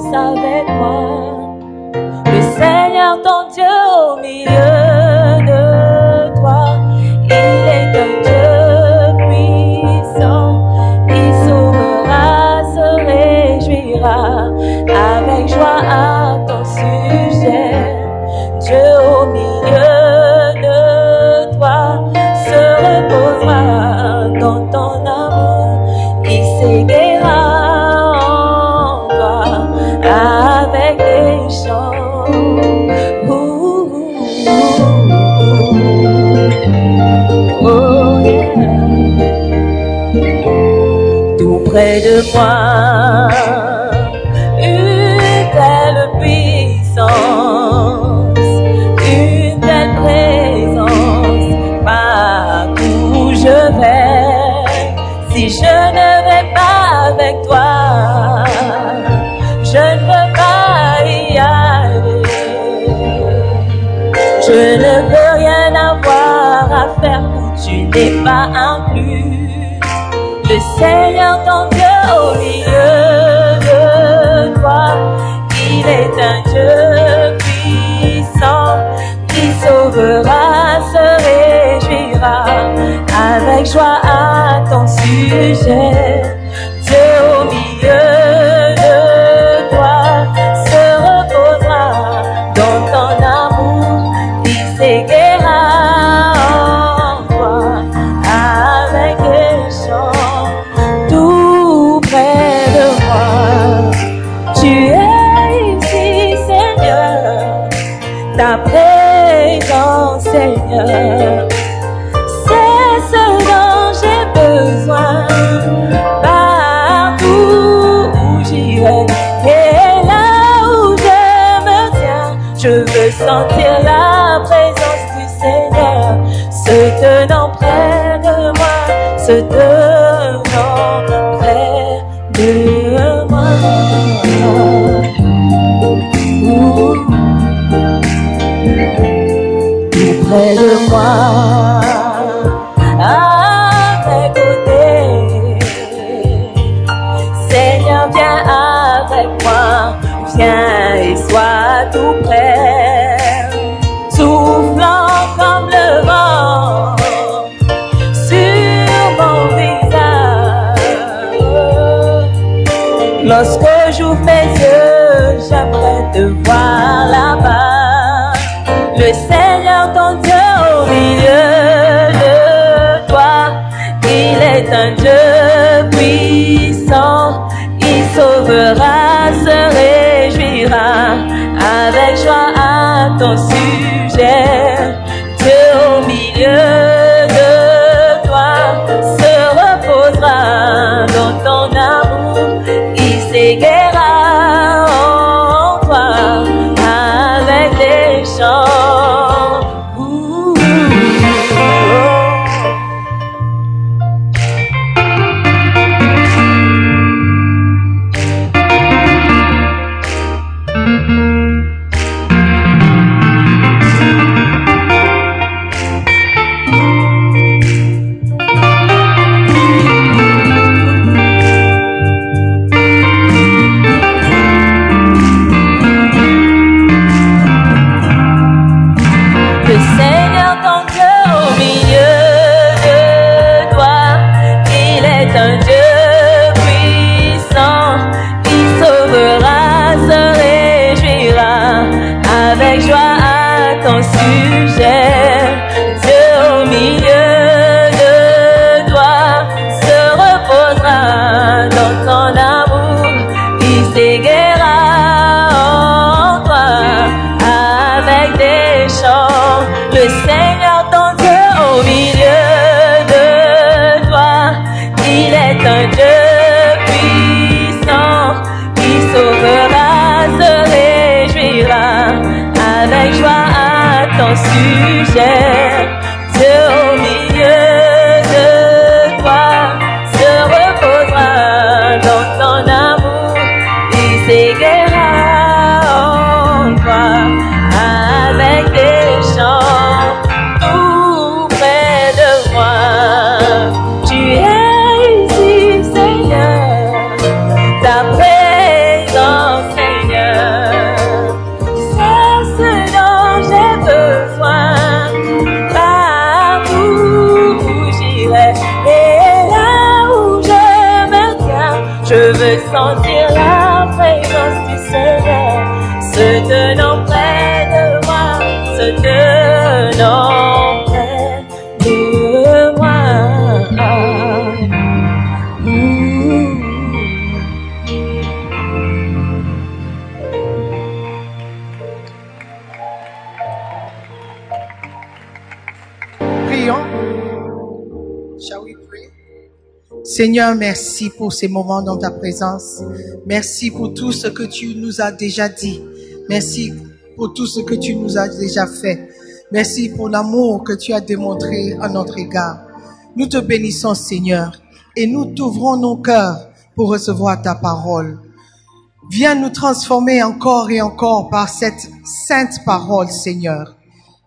salve une telle puissance, une telle présence, partout je vais. Si je ne vais pas avec toi, je ne veux pas y aller. Je ne veux rien avoir à faire où tu n'es pas inclus. Le Seigneur Dieu au milieu de toi, il est un Dieu puissant qui sauvera, se réjouira avec joie à ton sujet. Dieu au milieu sentir la présence du Seigneur. Se tenant près de moi, près de moi, à mes côtés. Seigneur, viens avec moi, viens et sois tout près, soufflant comme le vent sur mon visage. Ton sujet. Seigneur, merci pour ces moments dans ta présence. Merci pour tout ce que tu nous as déjà dit. Merci pour tout ce que tu nous as déjà fait. Merci pour l'amour que tu as démontré à notre égard. Nous te bénissons, Seigneur, et nous t'ouvrons nos cœurs pour recevoir ta parole. Viens nous transformer encore et encore par cette sainte parole, Seigneur.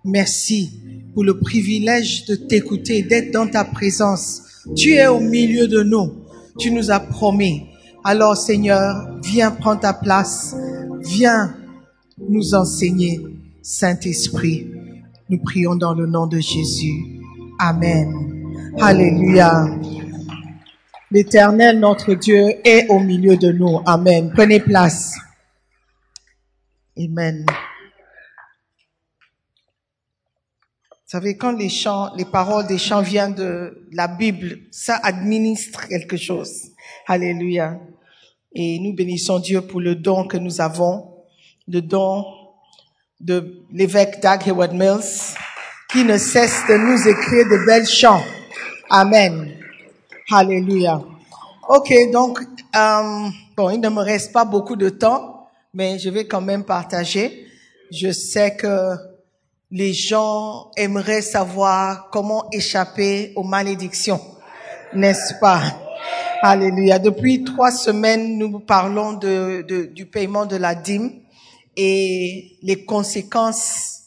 Merci pour le privilège de t'écouter, d'être dans ta présence. Tu es au milieu de nous. Tu nous as promis. Alors, Seigneur, viens prendre ta place. Viens nous enseigner, Saint-Esprit. Nous prions dans le nom de Jésus. Amen. Alléluia. L'éternel, notre Dieu, est au milieu de nous. Amen. Prenez place. Amen. Vous savez, quand les chants, les paroles des chants viennent de la Bible, ça administre quelque chose. Alléluia. Et nous bénissons Dieu pour le don que nous avons, le don de l'évêque Doug Hayward Mills, qui ne cesse de nous écrire de belles chants. Amen. Alléluia. Ok, donc, euh, bon, il ne me reste pas beaucoup de temps, mais je vais quand même partager. Je sais que les gens aimeraient savoir comment échapper aux malédictions, n'est-ce pas? Alléluia. Depuis trois semaines, nous parlons de, du paiement de la dîme et les conséquences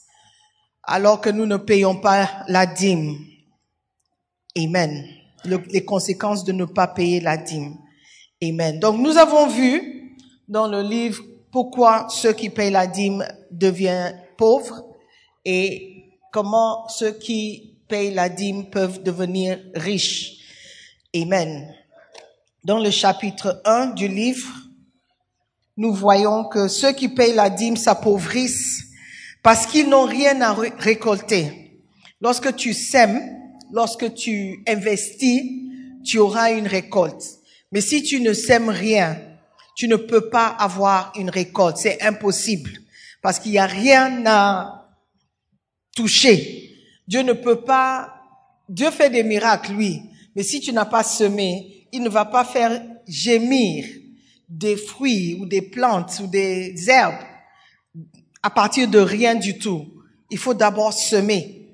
alors que nous ne payons pas la dîme. Amen. Le- les conséquences de ne pas payer la dîme. Amen. Donc nous avons vu dans le livre pourquoi ceux qui payent la dîme deviennent pauvres et comment ceux qui payent la dîme peuvent devenir riches. Amen. Dans le chapitre 1 du livre, nous voyons que ceux qui payent la dîme s'appauvrissent parce qu'ils n'ont rien à ré- récolter. Lorsque tu sèmes, lorsque tu investis, tu auras une récolte. Mais si tu ne sèmes rien, tu ne peux pas avoir une récolte. C'est impossible parce qu'il n'y a rien à toucher. Dieu ne peut pas, Dieu fait des miracles, oui, mais si tu n'as pas semé, il ne va pas faire gémir des fruits ou des plantes ou des herbes à partir de rien du tout. Il faut d'abord semer.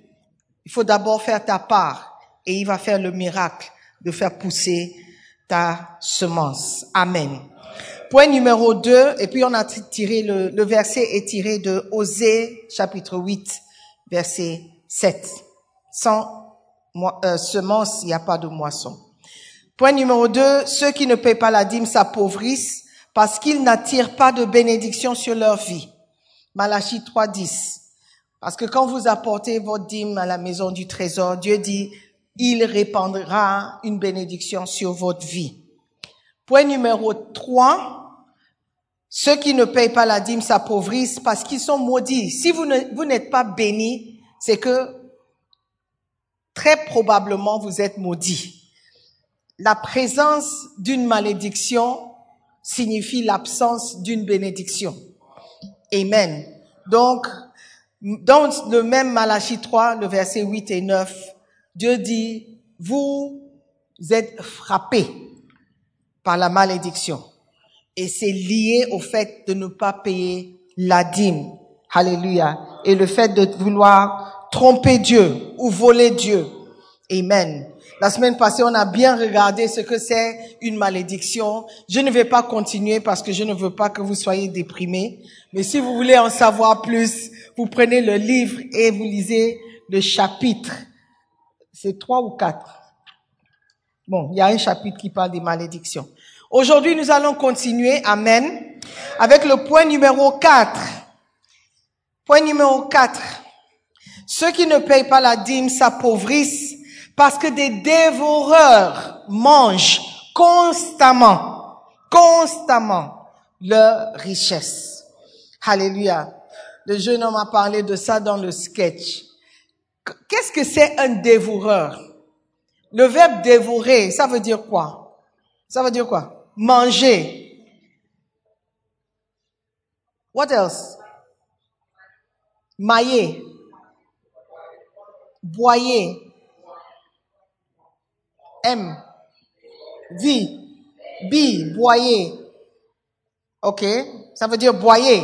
Il faut d'abord faire ta part et il va faire le miracle de faire pousser ta semence. Amen. Point numéro 2, et puis on a tiré le, le verset est tiré de Osée chapitre 8, verset 7. Sans euh, semence, il n'y a pas de moisson. Point numéro 2, ceux qui ne paient pas la dîme s'appauvrissent parce qu'ils n'attirent pas de bénédiction sur leur vie. Malachie 3, 10. Parce que quand vous apportez votre dîme à la maison du trésor, Dieu dit, il répandra une bénédiction sur votre vie. Point numéro 3, ceux qui ne payent pas la dîme s'appauvrissent parce qu'ils sont maudits. Si vous n'êtes pas béni, c'est que très probablement vous êtes maudit. La présence d'une malédiction signifie l'absence d'une bénédiction. Amen. Donc, dans le même Malachie 3, le verset 8 et 9, Dieu dit, vous êtes frappés par la malédiction. Et c'est lié au fait de ne pas payer la dîme. Alléluia. Et le fait de vouloir tromper Dieu ou voler Dieu. Amen. La semaine passée, on a bien regardé ce que c'est une malédiction. Je ne vais pas continuer parce que je ne veux pas que vous soyez déprimés. Mais si vous voulez en savoir plus, vous prenez le livre et vous lisez le chapitre. C'est trois ou quatre? Bon, il y a un chapitre qui parle des malédictions. Aujourd'hui, nous allons continuer, Amen, avec le point numéro 4. Point numéro 4. Ceux qui ne payent pas la dîme s'appauvrissent parce que des dévoreurs mangent constamment, constamment leur richesse. Alléluia. Le jeune homme a parlé de ça dans le sketch. Qu'est-ce que c'est un dévoreur? Le verbe dévorer, ça veut dire quoi? Ça veut dire quoi? Manger. What else? Mailler. Boyer. M. V. B. Boyer. OK? Ça veut dire boyer.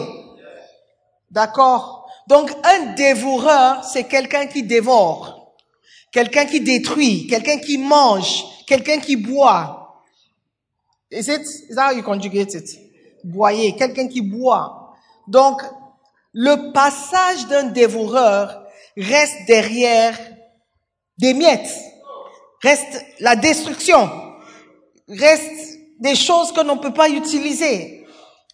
D'accord? Donc, un dévoreur, c'est quelqu'un qui dévore. Quelqu'un qui détruit. Quelqu'un qui mange. Quelqu'un qui boit. Is it, is that how you conjugate it? Boyer. Quelqu'un qui boit. Donc, le passage d'un dévoreur reste derrière des miettes reste la destruction, reste des choses que l'on ne peut pas utiliser.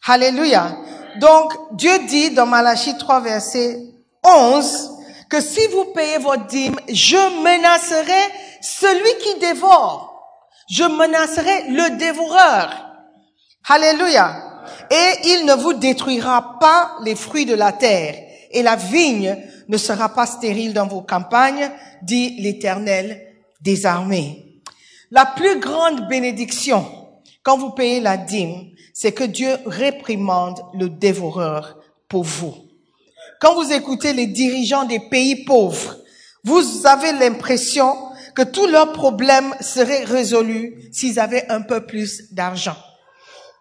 Alléluia. Donc, Dieu dit dans Malachie 3, verset 11, que si vous payez votre dîme, je menacerai celui qui dévore. Je menacerai le dévoreur. Alléluia. Et il ne vous détruira pas les fruits de la terre. Et la vigne ne sera pas stérile dans vos campagnes, dit l'Éternel des armées. La plus grande bénédiction quand vous payez la dîme, c'est que Dieu réprimande le dévoreur pour vous. Quand vous écoutez les dirigeants des pays pauvres, vous avez l'impression que tous leurs problèmes seraient résolus s'ils avaient un peu plus d'argent.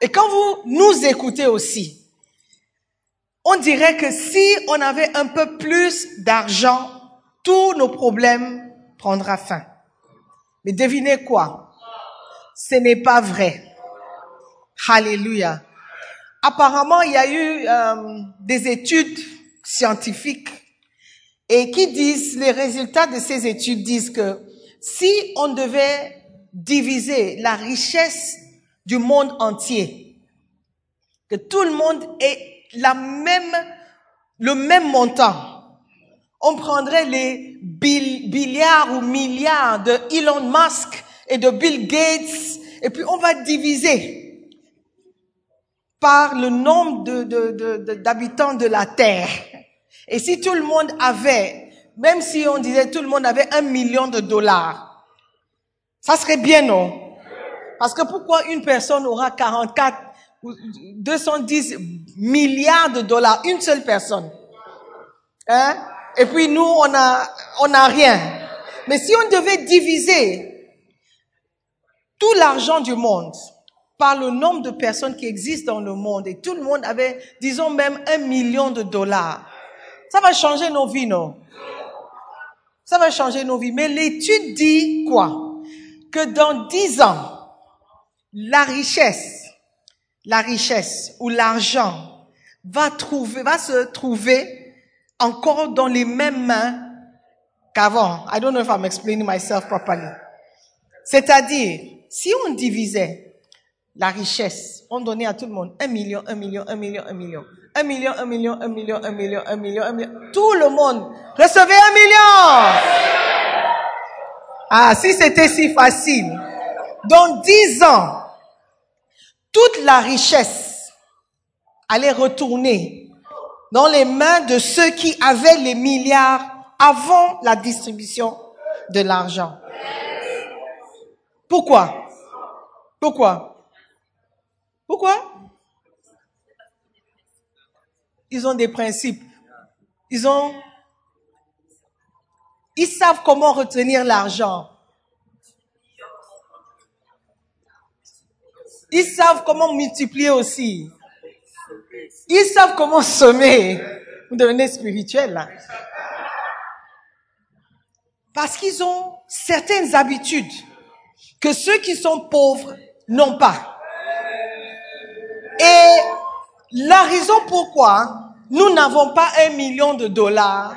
Et quand vous nous écoutez aussi, on dirait que si on avait un peu plus d'argent, tous nos problèmes prendra fin. Mais devinez quoi? Ce n'est pas vrai. Alléluia. Apparemment, il y a eu euh, des études scientifiques et qui disent, les résultats de ces études disent que si on devait diviser la richesse du monde entier, que tout le monde ait la même, le même montant, on prendrait les milliards ou milliards de Elon Musk et de Bill Gates, et puis on va diviser par le nombre d'habitants de, de, de la Terre. Et si tout le monde avait, même si on disait tout le monde avait un million de dollars, ça serait bien, non? Parce que pourquoi une personne aura 44 ou 210 milliards de dollars, une seule personne Hein? Et puis nous, on a, on a rien. Mais si on devait diviser tout l'argent du monde par le nombre de personnes qui existent dans le monde et tout le monde avait, disons même un million de dollars, ça va changer nos vies, non? Ça va changer nos vies. Mais l'étude dit quoi? Que dans dix ans, la richesse, la richesse ou l'argent va trouver, va se trouver encore dans les mêmes mains qu'avant. I don't know if I'm explaining myself properly. C'est-à-dire, si on divisait la richesse. On donnait à tout le monde un million, un million, un million, un million. Un million, un million, un million, un million, un million, un million. Tout le monde recevait un million. Ah, si c'était si facile. Dans dix ans, toute la richesse allait retourner dans les mains de ceux qui avaient les milliards avant la distribution de l'argent. Pourquoi? Pourquoi? Pourquoi? Ils ont des principes. Ils ont ils savent comment retenir l'argent. Ils savent comment multiplier aussi. Ils savent comment semer. Vous devenez spirituel là. Parce qu'ils ont certaines habitudes que ceux qui sont pauvres n'ont pas. Et la raison pourquoi nous n'avons pas un million de dollars,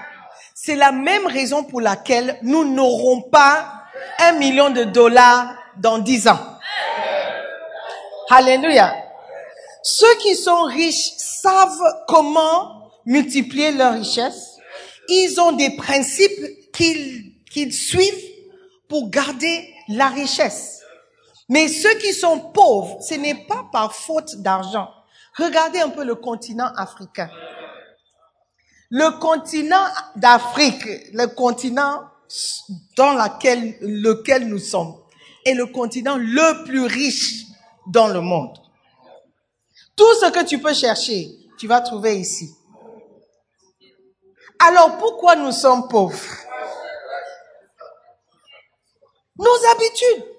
c'est la même raison pour laquelle nous n'aurons pas un million de dollars dans dix ans. Alléluia. Ceux qui sont riches savent comment multiplier leur richesse. Ils ont des principes qu'ils qu'ils suivent pour garder la richesse. Mais ceux qui sont pauvres, ce n'est pas par faute d'argent. Regardez un peu le continent africain. Le continent d'Afrique, le continent dans lequel, nous sommes, est le continent le plus riche dans le monde. Tout ce que tu peux chercher, tu vas trouver ici. Alors pourquoi nous sommes pauvres? Nos habitudes.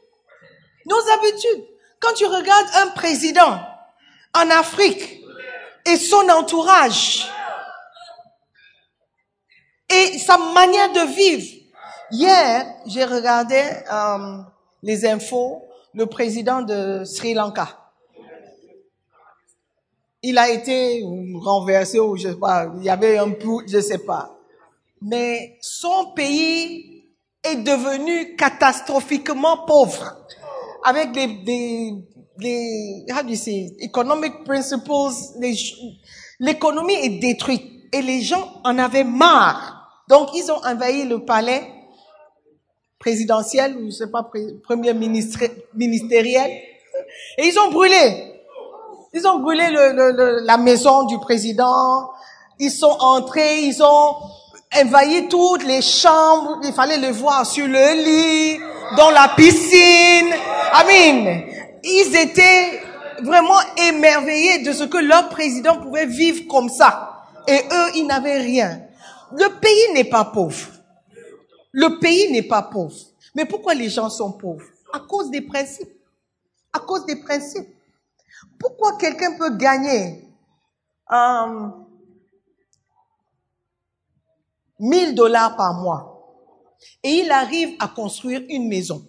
Nos habitudes. Quand tu regardes un président en Afrique et son entourage et sa manière de vivre. Hier, j'ai regardé euh, les infos, le président de Sri Lanka. Il a été renversé ou je sais pas, il y avait un peu, je sais pas. Mais son pays est devenu catastrophiquement pauvre avec des, des, des how do you say, economic principles, l'économie est détruite et les gens en avaient marre. Donc ils ont envahi le palais présidentiel ou je sais pas premier ministre ministériel et ils ont brûlé. Ils ont brûlé le, le, la maison du président. Ils sont entrés, ils ont envahi toutes les chambres. Il fallait le voir sur le lit, dans la piscine. Amen. Ils étaient vraiment émerveillés de ce que leur président pouvait vivre comme ça. Et eux, ils n'avaient rien. Le pays n'est pas pauvre. Le pays n'est pas pauvre. Mais pourquoi les gens sont pauvres? À cause des principes. À cause des principes. Pourquoi quelqu'un peut gagner euh, 1000 dollars par mois? Et il arrive à construire une maison.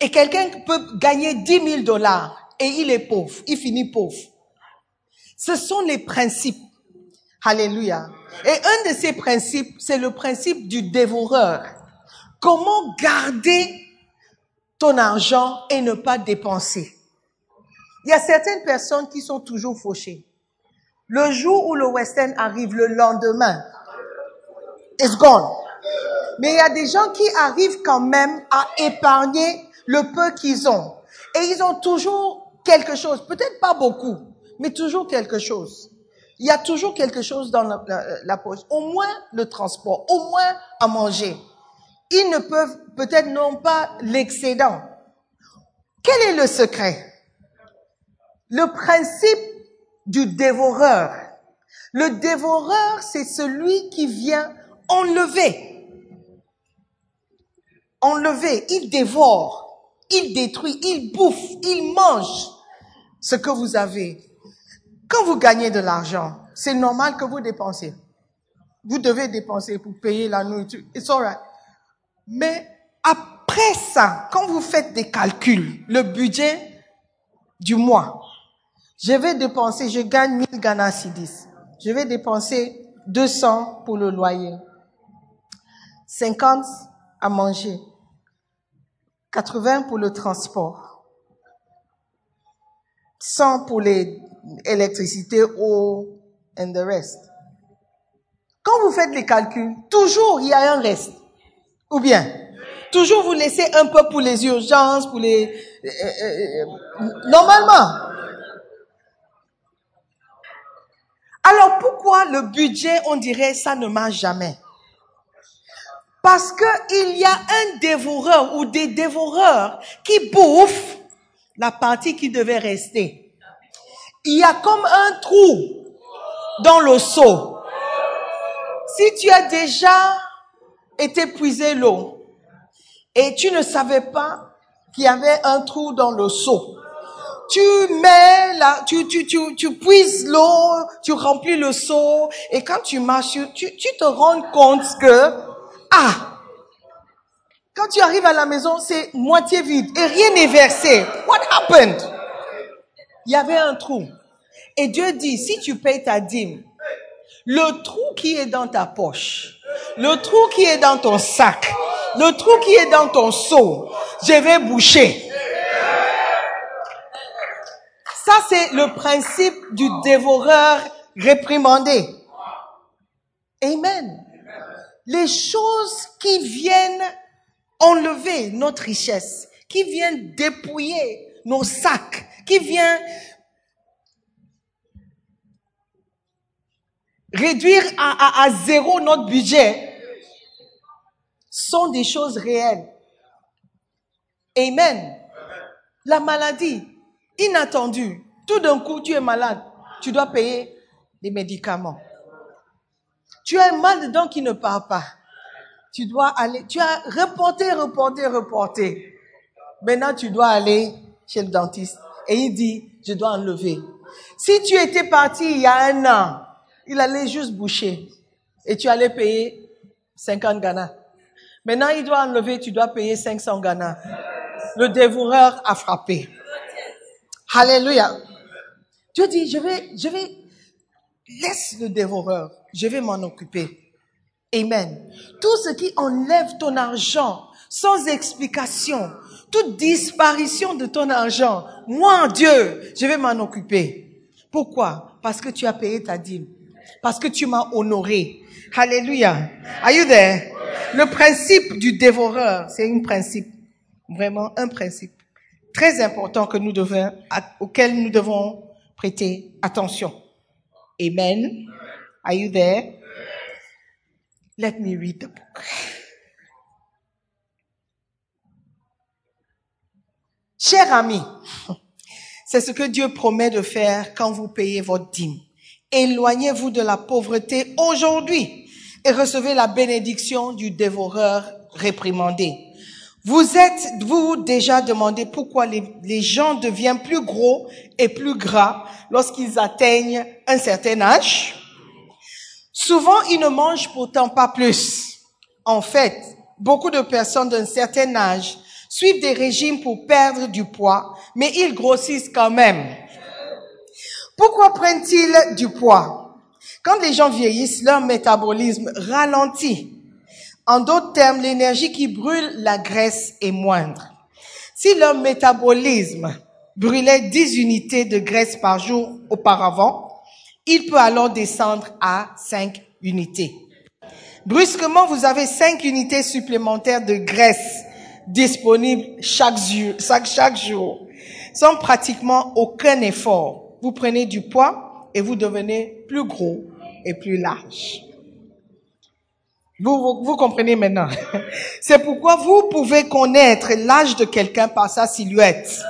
Et quelqu'un peut gagner 10 000 dollars et il est pauvre, il finit pauvre. Ce sont les principes. Alléluia. Et un de ces principes, c'est le principe du dévoreur. Comment garder ton argent et ne pas dépenser? Il y a certaines personnes qui sont toujours fauchées. Le jour où le Western arrive, le lendemain, it's gone. Mais il y a des gens qui arrivent quand même à épargner le peu qu'ils ont. Et ils ont toujours quelque chose, peut-être pas beaucoup, mais toujours quelque chose. Il y a toujours quelque chose dans la, poche. Au moins le transport, au moins à manger. Ils ne peuvent peut-être non pas l'excédent. Quel est le secret? Le principe du dévoreur. Le dévoreur, c'est celui qui vient enlever enlevé, il dévore, il détruit, il bouffe, il mange ce que vous avez. Quand vous gagnez de l'argent, c'est normal que vous dépensez. Vous devez dépenser pour payer la nourriture. It's alright. Mais après ça, quand vous faites des calculs, le budget du mois, je vais dépenser, je gagne 1000 Ghana Sidis. Je vais dépenser 200 pour le loyer. 50 à manger. 80 pour le transport, 100 pour l'électricité, eau, and the rest. Quand vous faites les calculs, toujours il y a un reste. Ou bien, toujours vous laissez un peu pour les urgences, pour les... Euh, euh, euh, normalement. Alors pourquoi le budget, on dirait, ça ne marche jamais? Parce qu'il y a un dévoreur ou des dévoreurs qui bouffent la partie qui devait rester. Il y a comme un trou dans le seau. Si tu as déjà été puisé l'eau et tu ne savais pas qu'il y avait un trou dans le seau, tu mets la, tu, tu, tu, tu puises l'eau, tu remplis le seau, et quand tu marches, tu, tu te rends compte que, ah, quand tu arrives à la maison, c'est moitié vide et rien n'est versé. What happened? Il y avait un trou. Et Dieu dit, si tu payes ta dîme, le trou qui est dans ta poche, le trou qui est dans ton sac, le trou qui est dans ton seau, je vais boucher. Ça, c'est le principe du dévoreur réprimandé. Amen. Les choses qui viennent enlever notre richesse, qui viennent dépouiller nos sacs, qui viennent réduire à, zéro notre budget, sont des choses réelles. Amen. La maladie, inattendue. Tout d'un coup, tu es malade. Tu dois payer des médicaments. Tu as un mal dedans qui ne part pas. Tu dois aller, tu as reporté, reporté, reporté. Maintenant, tu dois aller chez le dentiste. Et il dit, je dois enlever. Si tu étais parti il y a un an, il allait juste boucher. Et tu allais payer 50 Ghana. Maintenant, il doit enlever, tu dois payer 500 Ghana. Le dévoreur a frappé. Alléluia. Dieu dit, je vais, je vais, laisse le dévoreur. Je vais m'en occuper. Amen. Tout ce qui enlève ton argent sans explication, toute disparition de ton argent, moi, Dieu, je vais m'en occuper. Pourquoi? Parce que tu as payé ta dîme. Parce que tu m'as honoré. Alléluia. Are you there? Le principe du dévoreur, c'est un principe, vraiment un principe très important que nous devons, auquel nous devons prêter attention. Amen. Are you there? Let me read the book. Cher ami, c'est ce que Dieu promet de faire quand vous payez votre dîme. Éloignez-vous de la pauvreté aujourd'hui et recevez la bénédiction du dévoreur réprimandé. Vous êtes, vous déjà demandé pourquoi les, les gens deviennent plus gros et plus gras lorsqu'ils atteignent un certain âge? Souvent, ils ne mangent pourtant pas plus. En fait, beaucoup de personnes d'un certain âge suivent des régimes pour perdre du poids, mais ils grossissent quand même. Pourquoi prennent-ils du poids? Quand les gens vieillissent, leur métabolisme ralentit. En d'autres termes, l'énergie qui brûle la graisse est moindre. Si leur métabolisme brûlait 10 unités de graisse par jour auparavant, il peut alors descendre à 5 unités. Brusquement, vous avez 5 unités supplémentaires de graisse disponibles chaque jour, sans pratiquement aucun effort. Vous prenez du poids et vous devenez plus gros et plus large. Vous comprenez maintenant. C'est pourquoi vous pouvez connaître l'âge de quelqu'un par sa silhouette.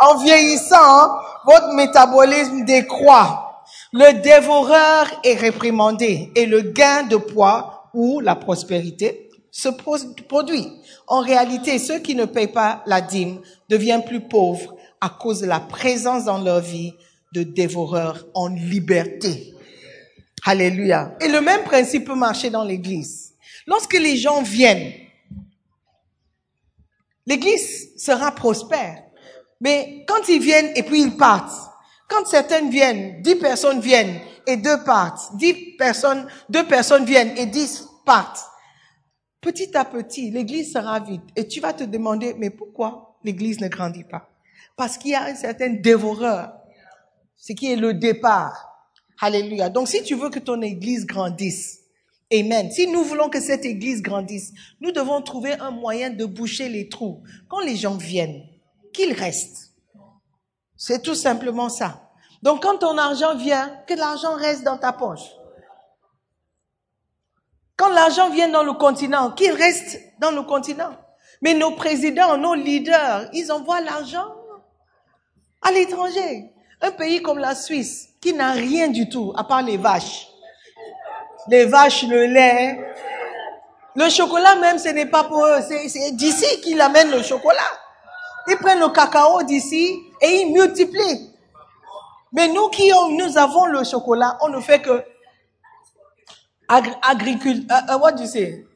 En vieillissant, votre métabolisme décroît le dévoreur est réprimandé et le gain de poids ou la prospérité se produit. En réalité, ceux qui ne payent pas la dîme deviennent plus pauvres à cause de la présence dans leur vie de dévoreurs en liberté. Alléluia. Et le même principe peut marcher dans l'église. Lorsque les gens viennent, l'église sera prospère. Mais quand ils viennent et puis ils partent, quand certaines viennent, dix personnes viennent et deux partent, dix personnes, deux personnes viennent et dix partent, petit à petit, l'église sera vide. Et tu vas te demander, mais pourquoi l'église ne grandit pas? Parce qu'il y a un certain dévoreur. Ce qui est le départ. Alléluia. Donc si tu veux que ton église grandisse, Amen. Si nous voulons que cette église grandisse, nous devons trouver un moyen de boucher les trous. Quand les gens viennent, qu'ils restent. C'est tout simplement ça. Donc quand ton argent vient, que l'argent reste dans ta poche. Quand l'argent vient dans le continent, qu'il reste dans le continent. Mais nos présidents, nos leaders, ils envoient l'argent à l'étranger. Un pays comme la Suisse, qui n'a rien du tout, à part les vaches. Les vaches, le lait. Le chocolat même, ce n'est pas pour eux. C'est d'ici qu'ils amènent le chocolat. Ils prennent le cacao d'ici et ils multiplient. Mais nous qui nous avons le chocolat, on ne fait que agriculture, what do you say?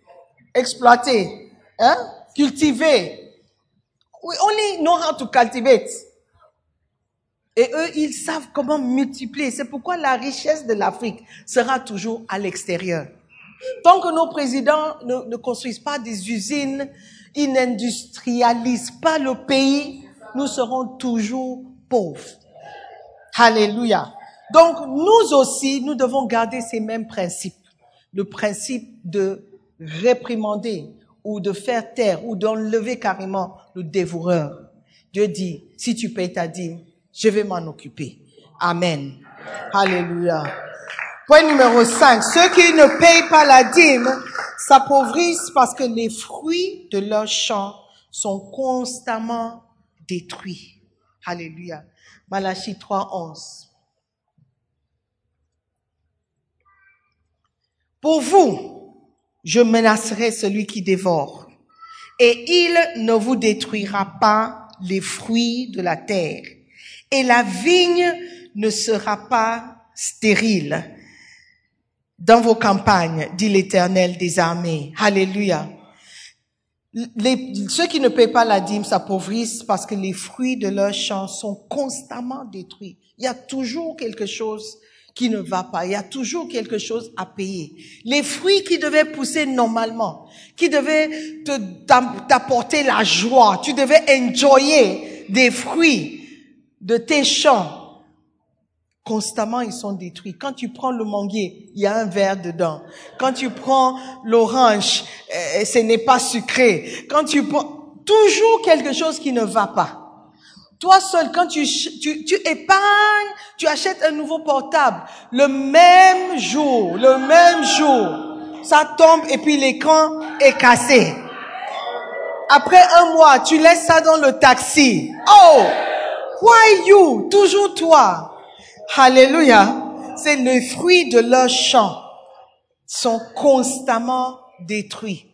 Exploiter, hein? Cultiver. We only know how to cultivate. Et eux, ils savent comment multiplier. C'est pourquoi la richesse de l'Afrique sera toujours à l'extérieur. Tant que nos présidents ne construisent pas des usines, ils n'industrialisent pas le pays, nous serons toujours pauvres. Alléluia. Donc, nous aussi, nous devons garder ces mêmes principes. Le principe de réprimander ou de faire taire ou d'enlever carrément le dévoreur. Dieu dit, si tu payes ta dîme, je vais m'en occuper. Amen. Alléluia. Point numéro 5. Ceux qui ne payent pas la dîme s'appauvrissent parce que les fruits de leur champ sont constamment détruits. Alléluia. Malachie 3, 11. Pour vous, je menacerai celui qui dévore, et il ne vous détruira pas les fruits de la terre, et la vigne ne sera pas stérile dans vos campagnes, dit l'Éternel des armées. Alléluia. Les- ceux qui ne paient pas la dîme s'appauvrissent parce que les fruits de leur champ sont constamment détruits. Il y a toujours quelque chose qui ne va pas. Il y a toujours quelque chose à payer. Les fruits qui devaient pousser normalement, qui devaient t'apporter la joie, tu devais enjoyer des fruits de tes champs, constamment ils sont détruits. Quand tu prends le manguier, il y a un verre dedans. Quand tu prends l'orange, euh, ce n'est pas sucré. Quand tu prends toujours quelque chose qui ne va pas. Toi seul, quand tu, tu, tu épargnes, tu achètes un nouveau portable, le même jour, le même jour, ça tombe et puis l'écran est cassé. Après un mois, tu laisses ça dans le taxi. Oh, why you? Toujours toi. Alléluia. C'est le fruit de leur champ sont constamment détruits.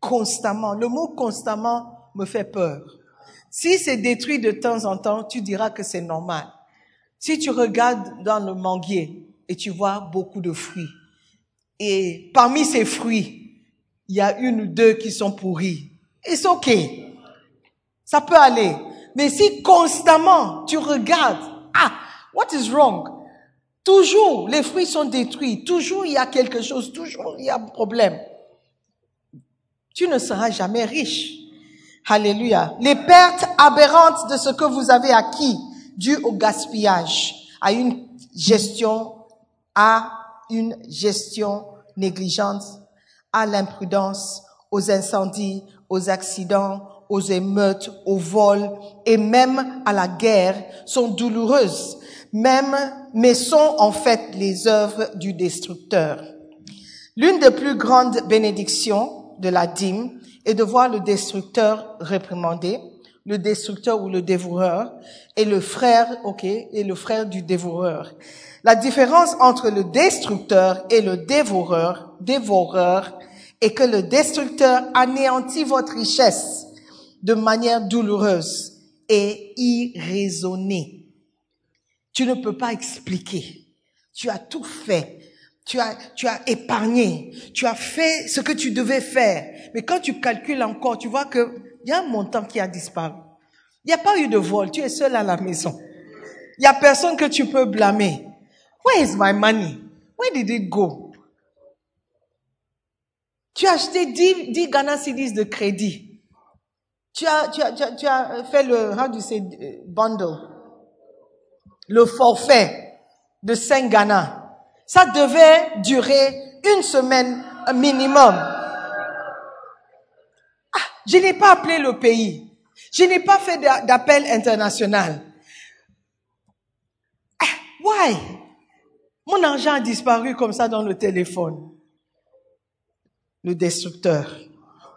Constamment. Le mot constamment me fait peur. Si c'est détruit de temps en temps, tu diras que c'est normal. Si tu regardes dans le manguier et tu vois beaucoup de fruits, et parmi ces fruits, il y a une ou deux qui sont pourris, it's okay. Ça peut aller. Mais si constamment tu regardes, ah, what is wrong? Toujours, les fruits sont détruits. Toujours, il y a quelque chose. Toujours, il y a un problème. Tu ne seras jamais riche. Alléluia. Les pertes aberrantes de ce que vous avez acquis, dues au gaspillage, à une gestion, à une gestion négligente, à l'imprudence, aux incendies, aux accidents, aux émeutes, aux vols et même à la guerre sont douloureuses, même, mais sont en fait les œuvres du destructeur. L'une des plus grandes bénédictions de la dîme est de voir le destructeur réprimandé, le destructeur ou le dévoreur, et le frère, ok, et le frère du dévoreur. La différence entre le destructeur et le dévoreur, dévoreur, est que le destructeur anéantit votre richesse de manière douloureuse et irraisonnée. Tu ne peux pas expliquer. Tu as tout fait. Tu as, tu as épargné. Tu as fait ce que tu devais faire. Mais quand tu calcules encore, tu vois que il y a un montant qui a disparu. Il n'y a pas eu de vol. Tu es seul à la maison. Il n'y a personne que tu peux blâmer. Where is my money? Where did it go? Tu as acheté 10, 10 Ghana Cedis de crédit. Tu as, tu as, tu as, tu as fait le, how do you say, bundle? Le forfait de 5 Ghana. Ça devait durer une semaine minimum. Ah, je n'ai pas appelé le pays. Je n'ai pas fait d'a- d'appel international. Ah, why? Mon argent a disparu comme ça dans le téléphone. Le destructeur.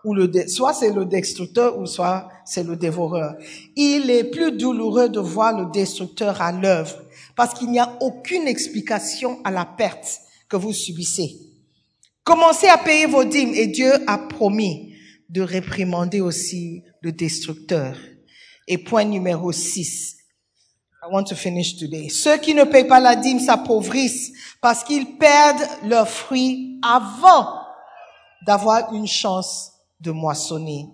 Ou le soit c'est le destructeur ou soit c'est le dévoreur. Il est plus douloureux de voir le destructeur à l'œuvre parce qu'il n'y a aucune explication à la perte que vous subissez. Commencez à payer vos dîmes et Dieu a promis de réprimander aussi le destructeur. Et point numéro 6. I want to finish today. Ceux qui ne payent pas la dîme s'appauvrissent parce qu'ils perdent leurs fruits avant d'avoir une chance de moissonner.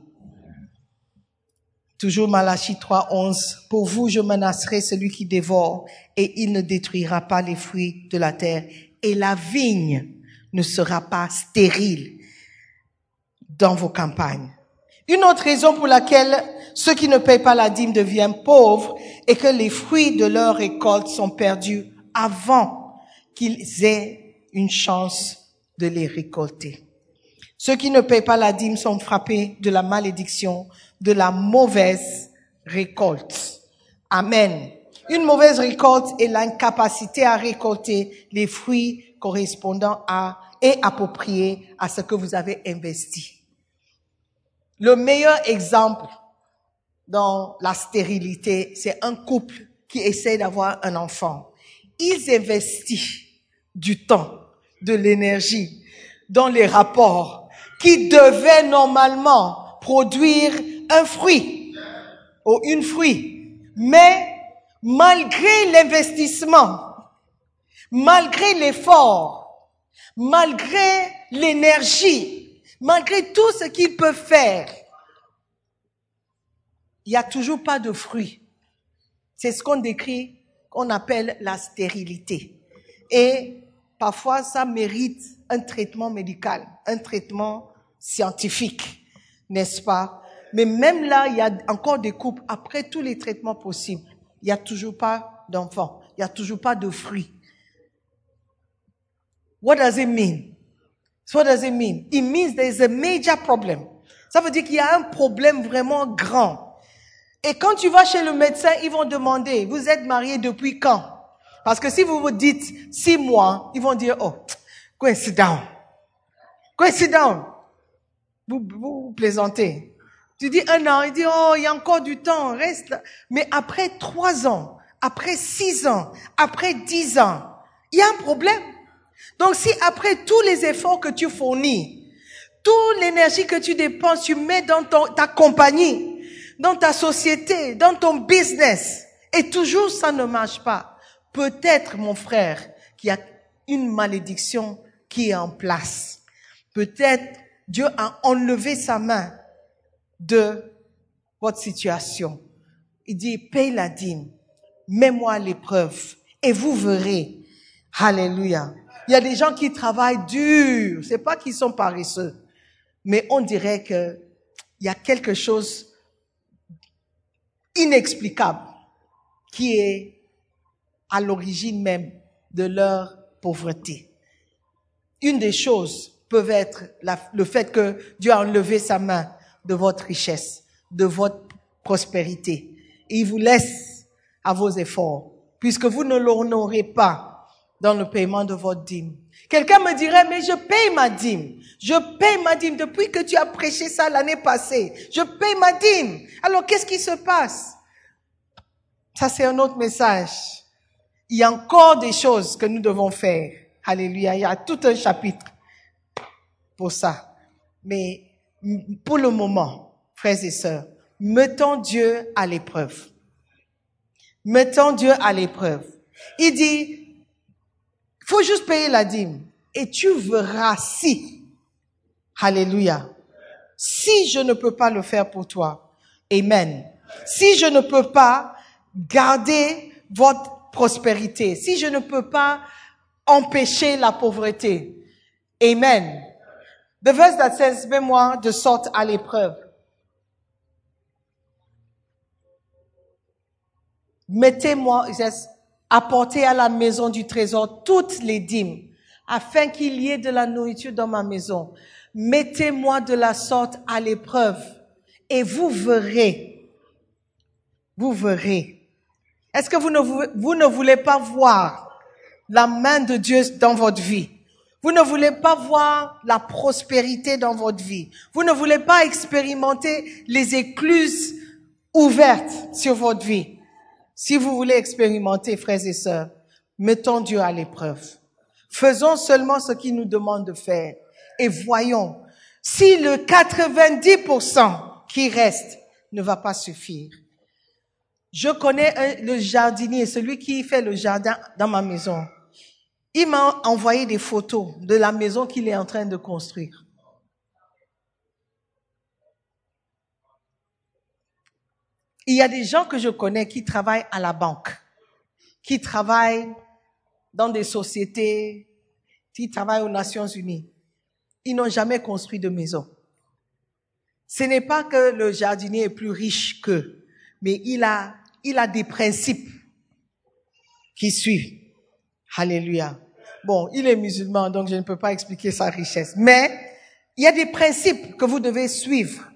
Toujours Malachie 3, 11. Pour vous, je menacerai celui qui dévore et il ne détruira pas les fruits de la terre et la vigne ne sera pas stérile dans vos campagnes. Une autre raison pour laquelle ceux qui ne payent pas la dîme deviennent pauvres est que les fruits de leur récolte sont perdus avant qu'ils aient une chance de les récolter. Ceux qui ne payent pas la dîme sont frappés de la malédiction de la mauvaise récolte. Amen. Une mauvaise récolte est l'incapacité à récolter les fruits correspondant à et appropriés à ce que vous avez investi. Le meilleur exemple dans la stérilité, c'est un couple qui essaie d'avoir un enfant. Ils investissent du temps, de l'énergie dans les rapports qui devaient normalement produire un fruit ou une fruit. Mais malgré l'investissement, malgré l'effort, malgré l'énergie, malgré tout ce qu'ils peuvent faire, il n'y a toujours pas de fruit. C'est ce qu'on décrit, qu'on appelle la stérilité. Et parfois, ça mérite un traitement médical, un traitement scientifique, n'est-ce pas? Mais même là, il y a encore des couples, après tous les traitements possibles, il n'y a toujours pas d'enfants, il n'y a toujours pas de fruits. What does it mean? What does it mean? It means there is a major problem. Ça veut dire qu'il y a un problème vraiment grand. Et quand tu vas chez le médecin, ils vont demander, vous êtes marié depuis quand? Parce que si vous vous dites six mois, ils vont dire, oh, go and sit down. Go and sit down. Vous, vous plaisantez. Tu dis un an, il dit, oh, il y a encore du temps, reste. Mais après trois ans, après six ans, après dix ans, il y a un problème. Donc si après tous les efforts que tu fournis, toute l'énergie que tu dépenses, tu mets dans ton, ta compagnie, dans ta société, dans ton business, et toujours ça ne marche pas, peut-être mon frère qu'il y a une malédiction qui est en place. Peut-être Dieu a enlevé sa main de votre situation. Il dit, paye la dîme, mets-moi l'épreuve, et vous verrez. Alléluia. Il y a des gens qui travaillent dur. C'est pas qu'ils sont paresseux, mais on dirait que il y a quelque chose inexplicable qui est à l'origine même de leur pauvreté. Une des choses peut être le fait que Dieu a enlevé sa main de votre richesse, de votre prospérité. Et il vous laisse à vos efforts, puisque vous ne l'honorez pas dans le paiement de votre dîme. Quelqu'un me dirait, mais je paye ma dîme. Je paye ma dîme depuis que tu as prêché ça l'année passée. Je paye ma dîme. Alors qu'est-ce qui se passe? Ça, c'est un autre message. Il y a encore des choses que nous devons faire. Alléluia. Il y a tout un chapitre ça. Mais pour le moment, frères et sœurs, mettons Dieu à l'épreuve. Mettons Dieu à l'épreuve. Il dit, faut juste payer la dîme et tu verras si. Alléluia. Si je ne peux pas le faire pour toi, Amen. Si je ne peux pas garder votre prospérité, si je ne peux pas empêcher la pauvreté, Amen. The verse that says, mets-moi de sorte à l'épreuve. Mettez-moi, il says, apportez à la maison du trésor toutes les dîmes, afin qu'il y ait de la nourriture dans ma maison. Mettez-moi de la sorte à l'épreuve, et vous verrez, vous verrez. Est-ce que vous ne voulez pas voir la main de Dieu dans votre vie? Vous ne voulez pas voir la prospérité dans votre vie. Vous ne voulez pas expérimenter les écluses ouvertes sur votre vie. Si vous voulez expérimenter, frères et sœurs, mettons Dieu à l'épreuve. Faisons seulement ce qu'il nous demande de faire et voyons si le 90% qui reste ne va pas suffire. Je connais le jardinier, celui qui fait le jardin dans ma maison. Il m'a envoyé des photos de la maison qu'il est en train de construire. Il y a des gens que je connais qui travaillent à la banque, qui travaillent dans des sociétés, qui travaillent aux Nations Unies. Ils n'ont jamais construit de maison. Ce n'est pas que le jardinier est plus riche qu'eux, mais il a, il a des principes qui suivent. Alléluia. Bon, il est musulman, donc je ne peux pas expliquer sa richesse. Mais il y a des principes que vous devez suivre.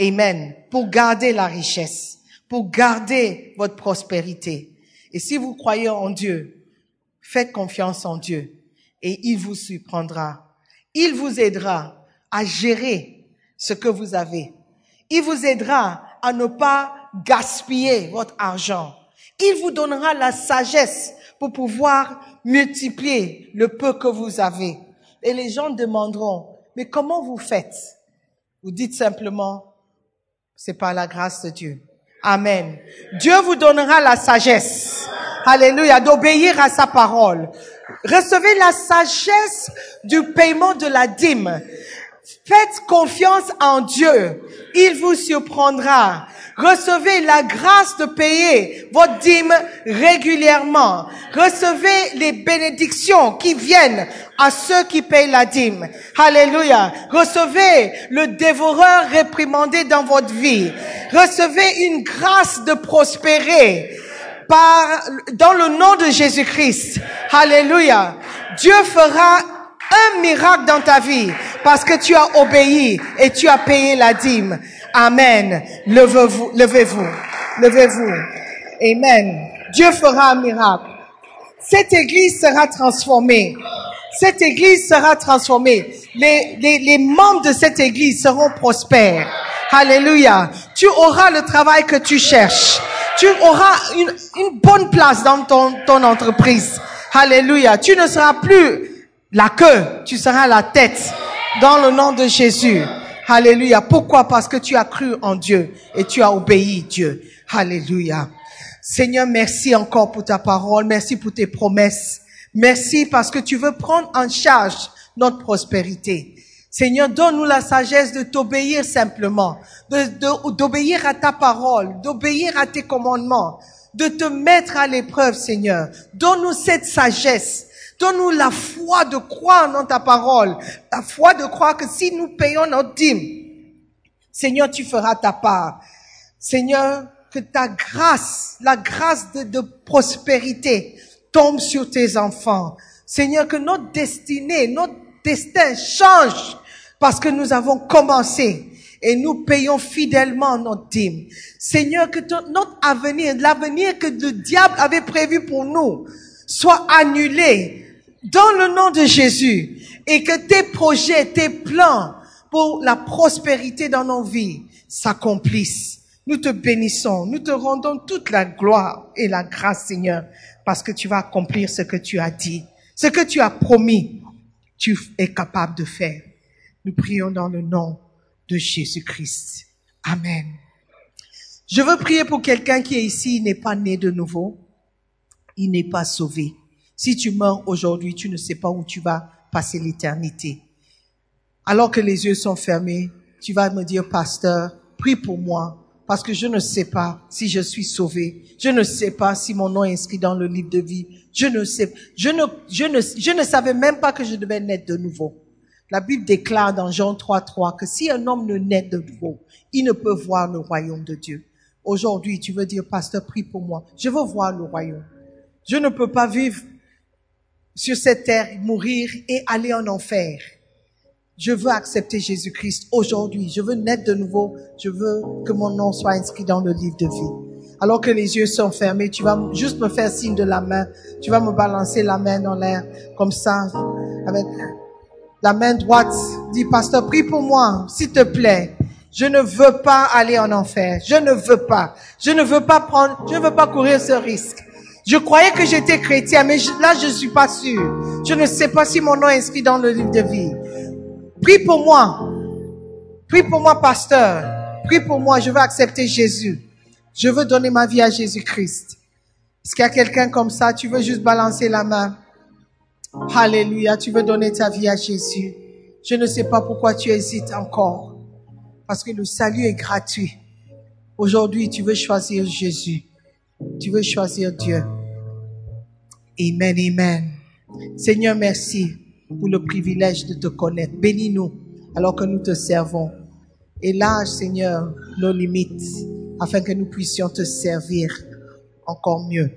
Amen. Pour garder la richesse, pour garder votre prospérité. Et si vous croyez en Dieu, faites confiance en Dieu et il vous surprendra. Il vous aidera à gérer ce que vous avez. Il vous aidera à ne pas gaspiller votre argent. Il vous donnera la sagesse pour pouvoir multiplier le peu que vous avez. Et les gens demanderont, mais comment vous faites? Vous dites simplement, c'est par la grâce de Dieu. Amen. Dieu vous donnera la sagesse. Alléluia. D'obéir à sa parole. Recevez la sagesse du paiement de la dîme. Faites confiance en Dieu. Il vous surprendra. Recevez la grâce de payer votre dîme régulièrement. Recevez les bénédictions qui viennent à ceux qui payent la dîme. Alléluia. Recevez le dévoreur réprimandé dans votre vie. Recevez une grâce de prospérer par, dans le nom de Jésus-Christ. Alléluia. Dieu fera un miracle dans ta vie parce que tu as obéi et tu as payé la dîme. Amen. Levez-vous, levez-vous, levez-vous. Amen. Dieu fera un miracle. Cette église sera transformée. Cette église sera transformée. Les, les, les membres de cette église seront prospères. Alléluia. Tu auras le travail que tu cherches. Tu auras une, une bonne place dans ton, ton entreprise. Alléluia. Tu ne seras plus la queue, tu seras la tête dans le nom de Jésus. Alléluia. Pourquoi? Parce que tu as cru en Dieu et tu as obéi Dieu. Alléluia. Seigneur, merci encore pour ta parole. Merci pour tes promesses. Merci parce que tu veux prendre en charge notre prospérité. Seigneur, donne-nous la sagesse de t'obéir simplement, d'obéir à ta parole, d'obéir à tes commandements, de te mettre à l'épreuve, Seigneur. Donne-nous cette sagesse. Donne-nous la foi de croire dans ta parole, la foi de croire que si nous payons notre dîme, Seigneur, tu feras ta part. Seigneur, que ta grâce, la grâce de, prospérité tombe sur tes enfants. Seigneur, que notre destinée, notre destin change parce que nous avons commencé et nous payons fidèlement notre dîme. Seigneur, que notre avenir, l'avenir que le diable avait prévu pour nous, soit annulé dans le nom de Jésus et que tes projets, tes plans pour la prospérité dans nos vies s'accomplissent. Nous te bénissons, nous te rendons toute la gloire et la grâce, Seigneur, parce que tu vas accomplir ce que tu as dit, ce que tu as promis, tu es capable de faire. Nous prions dans le nom de Jésus-Christ. Amen. Je veux prier pour quelqu'un qui est ici, il n'est pas né de nouveau, il n'est pas sauvé. Si tu meurs aujourd'hui, tu ne sais pas où tu vas passer l'éternité. Alors que les yeux sont fermés, tu vas me dire, pasteur, prie pour moi, parce que je ne sais pas si je suis sauvé. Je ne sais pas si mon nom est inscrit dans le livre de vie. Je ne sais, je ne, je ne, je ne savais même pas que je devais naître de nouveau. La Bible déclare dans Jean 3, 3 que si un homme ne naît de nouveau, il ne peut voir le royaume de Dieu. Aujourd'hui, tu veux dire, pasteur, prie pour moi. Je veux voir le royaume. Je ne peux pas vivre sur cette terre, mourir et aller en enfer. Je veux accepter Jésus-Christ aujourd'hui. Je veux naître de nouveau. Je veux que mon nom soit inscrit dans le livre de vie. Alors que les yeux sont fermés, tu vas juste me faire signe de la main. Tu vas me balancer la main dans l'air comme ça, avec la main droite. Dis, pasteur, prie pour moi, s'il te plaît. Je ne veux pas aller en enfer. Je ne veux pas. Je ne veux pas prendre, je ne veux pas courir ce risque. Je croyais que j'étais chrétien, mais là, je suis pas sûr. Je ne sais pas si mon nom est inscrit dans le livre de vie. Prie pour moi. Prie pour moi, pasteur. Prie pour moi. Je veux accepter Jésus Je veux donner ma vie à Jésus-Christ. Est-ce qu'il y a quelqu'un comme ça? Tu veux juste balancer la main. Alléluia. Tu veux donner ta vie à Jésus. Je ne sais pas pourquoi tu hésites encore. Parce que le salut est gratuit. Aujourd'hui, tu veux choisir Jésus. Tu veux choisir Dieu. Amen, amen. Seigneur, merci pour le privilège de te connaître. Bénis-nous alors que nous te servons. Élarge, Seigneur, nos limites afin que nous puissions te servir encore mieux.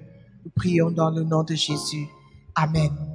Nous prions dans le nom de Jésus. Amen.